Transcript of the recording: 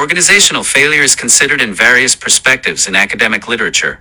Organizational failure is considered in various perspectives in academic literature.